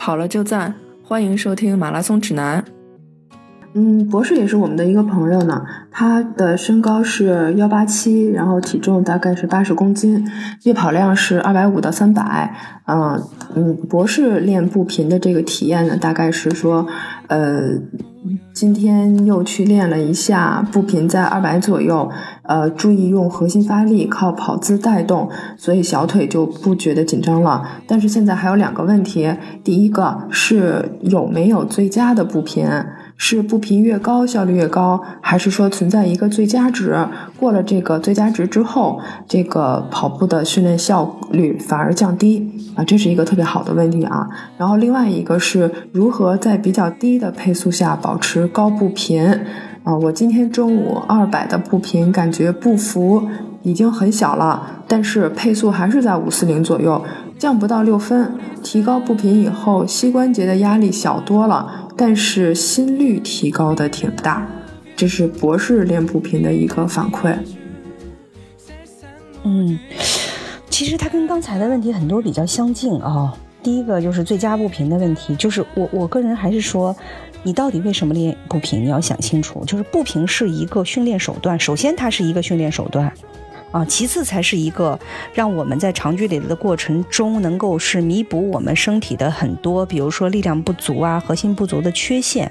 跑了就赞，欢迎收听马拉松指南。嗯，博士也是我们的一个朋友呢，他的身高是幺八七，然后体重大概是八十公斤，月跑量是二百五到三百。嗯嗯，博士练步频的这个体验呢，大概是说，呃，今天又去练了一下步频在二百左右，呃，注意用核心发力，靠跑姿带动，所以小腿就不觉得紧张了。但是现在还有两个问题，第一个是有没有最佳的步频？是步频越高效率越高，还是说存在一个最佳值？过了这个最佳值之后，这个跑步的训练效率反而降低啊，这是一个特别好的问题啊。然后另外一个是如何在比较低的配速下保持高步频啊？我今天中午二百的步频，感觉步幅已经很小了，但是配速还是在五四零左右，降不到六分。提高步频以后，膝关节的压力小多了。但是心率提高的挺大，这是博士练步频的一个反馈。嗯，其实它跟刚才的问题很多比较相近啊。第一个就是最佳步频的问题，就是我我个人还是说，你到底为什么练步频？你要想清楚，就是步频是一个训练手段，首先它是一个训练手段。啊，其次才是一个让我们在长距离的过程中能够是弥补我们身体的很多，比如说力量不足啊、核心不足的缺陷，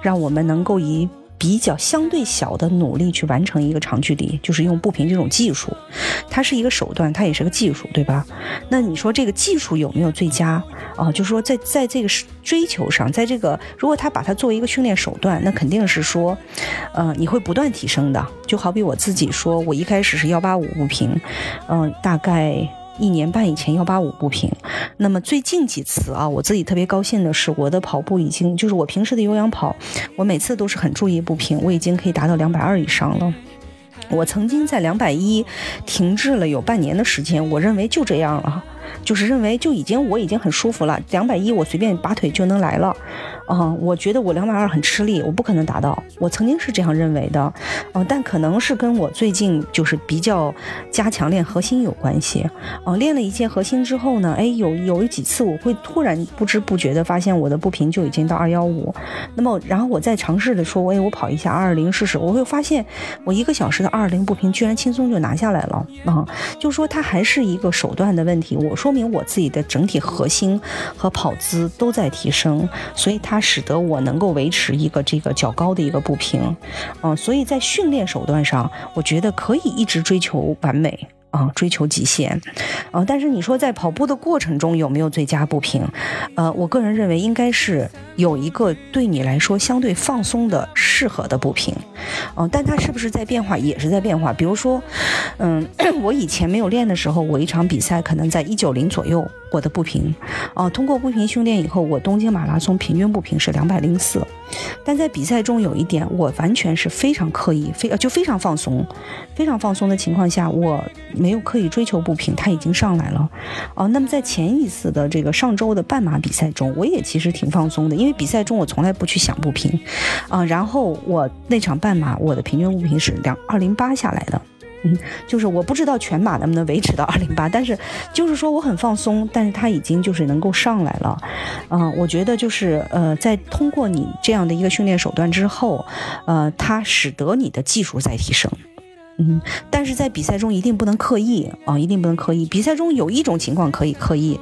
让我们能够以。比较相对小的努力去完成一个长距离，就是用步频这种技术，它是一个手段，它也是个技术，对吧？那你说这个技术有没有最佳啊？就是说在在这个追求上，在这个如果他把它作为一个训练手段，那肯定是说，呃，你会不断提升的。就好比我自己说，我一开始是幺八五步频，嗯，大概。一年半以前幺八五步频，那么最近几次啊，我自己特别高兴的是，我的跑步已经就是我平时的有氧跑，我每次都是很注意步频，我已经可以达到两百二以上了。我曾经在两百一停滞了有半年的时间，我认为就这样了。就是认为就已经我已经很舒服了，两百一我随便拔腿就能来了，啊，我觉得我两百二很吃力，我不可能达到。我曾经是这样认为的，啊，但可能是跟我最近就是比较加强练核心有关系，啊，练了一些核心之后呢，哎，有有几次我会突然不知不觉的发现我的步频就已经到二幺五，那么然后我再尝试的说，哎，我跑一下二二零试试，我会发现我一个小时的二二零步频居然轻松就拿下来了，啊，就说它还是一个手段的问题，我说。明我自己的整体核心和跑姿都在提升，所以它使得我能够维持一个这个较高的一个步频，嗯，所以在训练手段上，我觉得可以一直追求完美。啊，追求极限，啊，但是你说在跑步的过程中有没有最佳步频？呃，我个人认为应该是有一个对你来说相对放松的、适合的步频，嗯，但它是不是在变化，也是在变化。比如说，嗯，我以前没有练的时候，我一场比赛可能在一九零左右。我的步频，哦，通过步频训练以后，我东京马拉松平均步频是两百零四，但在比赛中有一点，我完全是非常刻意，非就非常放松，非常放松的情况下，我没有刻意追求步频，它已经上来了，哦，那么在前一次的这个上周的半马比赛中，我也其实挺放松的，因为比赛中我从来不去想步频，啊，然后我那场半马我的平均步频是两二零八下来的。嗯，就是我不知道全马能不能维持到二零八，但是就是说我很放松，但是它已经就是能够上来了，嗯，我觉得就是呃，在通过你这样的一个训练手段之后，呃，它使得你的技术在提升，嗯，但是在比赛中一定不能刻意啊，一定不能刻意。比赛中有一种情况可以刻意，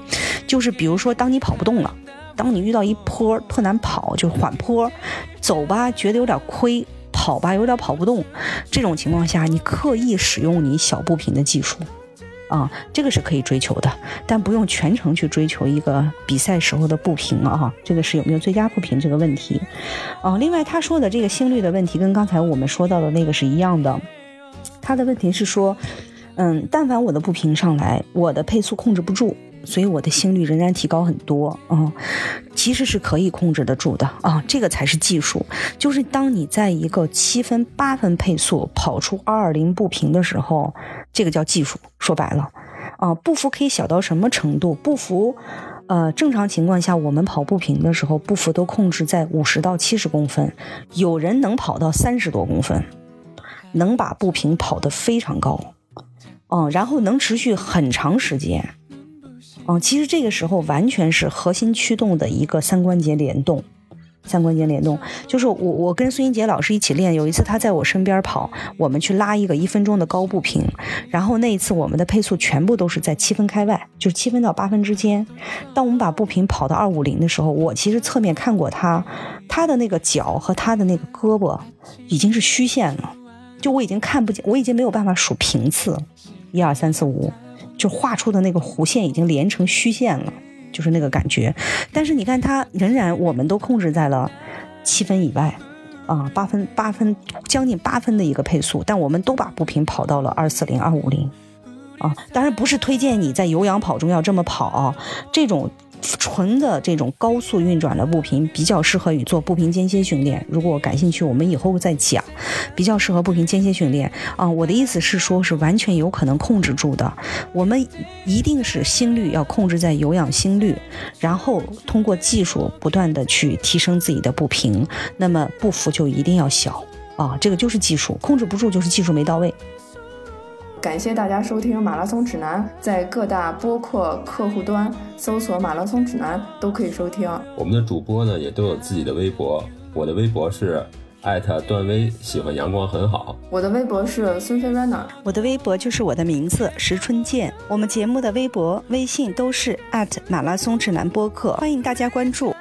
就是比如说当你跑不动了，当你遇到一坡特难跑，就缓坡，走吧觉得有点亏。跑吧，有点跑不动，这种情况下，你刻意使用你小步频的技术，啊，这个是可以追求的，但不用全程去追求一个比赛时候的步频啊，这个是有没有最佳步频这个问题，啊，另外他说的这个心率的问题跟刚才我们说到的那个是一样的，他的问题是说，嗯，但凡我的步频上来，我的配速控制不住。所以我的心率仍然提高很多啊，其实是可以控制得住的啊，这个才是技术。就是当你在一个七分八分配速跑出二二零步频的时候，这个叫技术。说白了，啊，步幅可以小到什么程度？步幅，呃，正常情况下我们跑步频的时候，步幅都控制在五十到七十公分，有人能跑到三十多公分，能把步频跑得非常高，嗯，然后能持续很长时间。嗯，其实这个时候完全是核心驱动的一个三关节联动。三关节联动，就是我我跟孙英杰老师一起练，有一次他在我身边跑，我们去拉一个一分钟的高步频，然后那一次我们的配速全部都是在七分开外，就是七分到八分之间。当我们把步频跑到二五零的时候，我其实侧面看过他，他的那个脚和他的那个胳膊已经是虚线了，就我已经看不见，我已经没有办法数频次，一二三四五，就画出的那个弧线已经连成虚线了。就是那个感觉，但是你看它仍然，我们都控制在了七分以外，啊，八分八分将近八分的一个配速，但我们都把步频跑到了二四零二五零，啊，当然不是推荐你在有氧跑中要这么跑，啊这种。纯的这种高速运转的步频比较适合于做步频间歇训练。如果感兴趣，我们以后再讲。比较适合步频间歇训练啊，我的意思是说，是完全有可能控制住的。我们一定是心率要控制在有氧心率，然后通过技术不断的去提升自己的步频，那么步幅就一定要小啊。这个就是技术，控制不住就是技术没到位。感谢大家收听《马拉松指南》，在各大播客客户端搜索“马拉松指南”都可以收听。我们的主播呢也都有自己的微博，我的微博是艾特段威，喜欢阳光很好。我的微博是孙飞 runner，我的微博就是我的名字石春健。我们节目的微博、微信都是艾特马拉松指南播客，欢迎大家关注。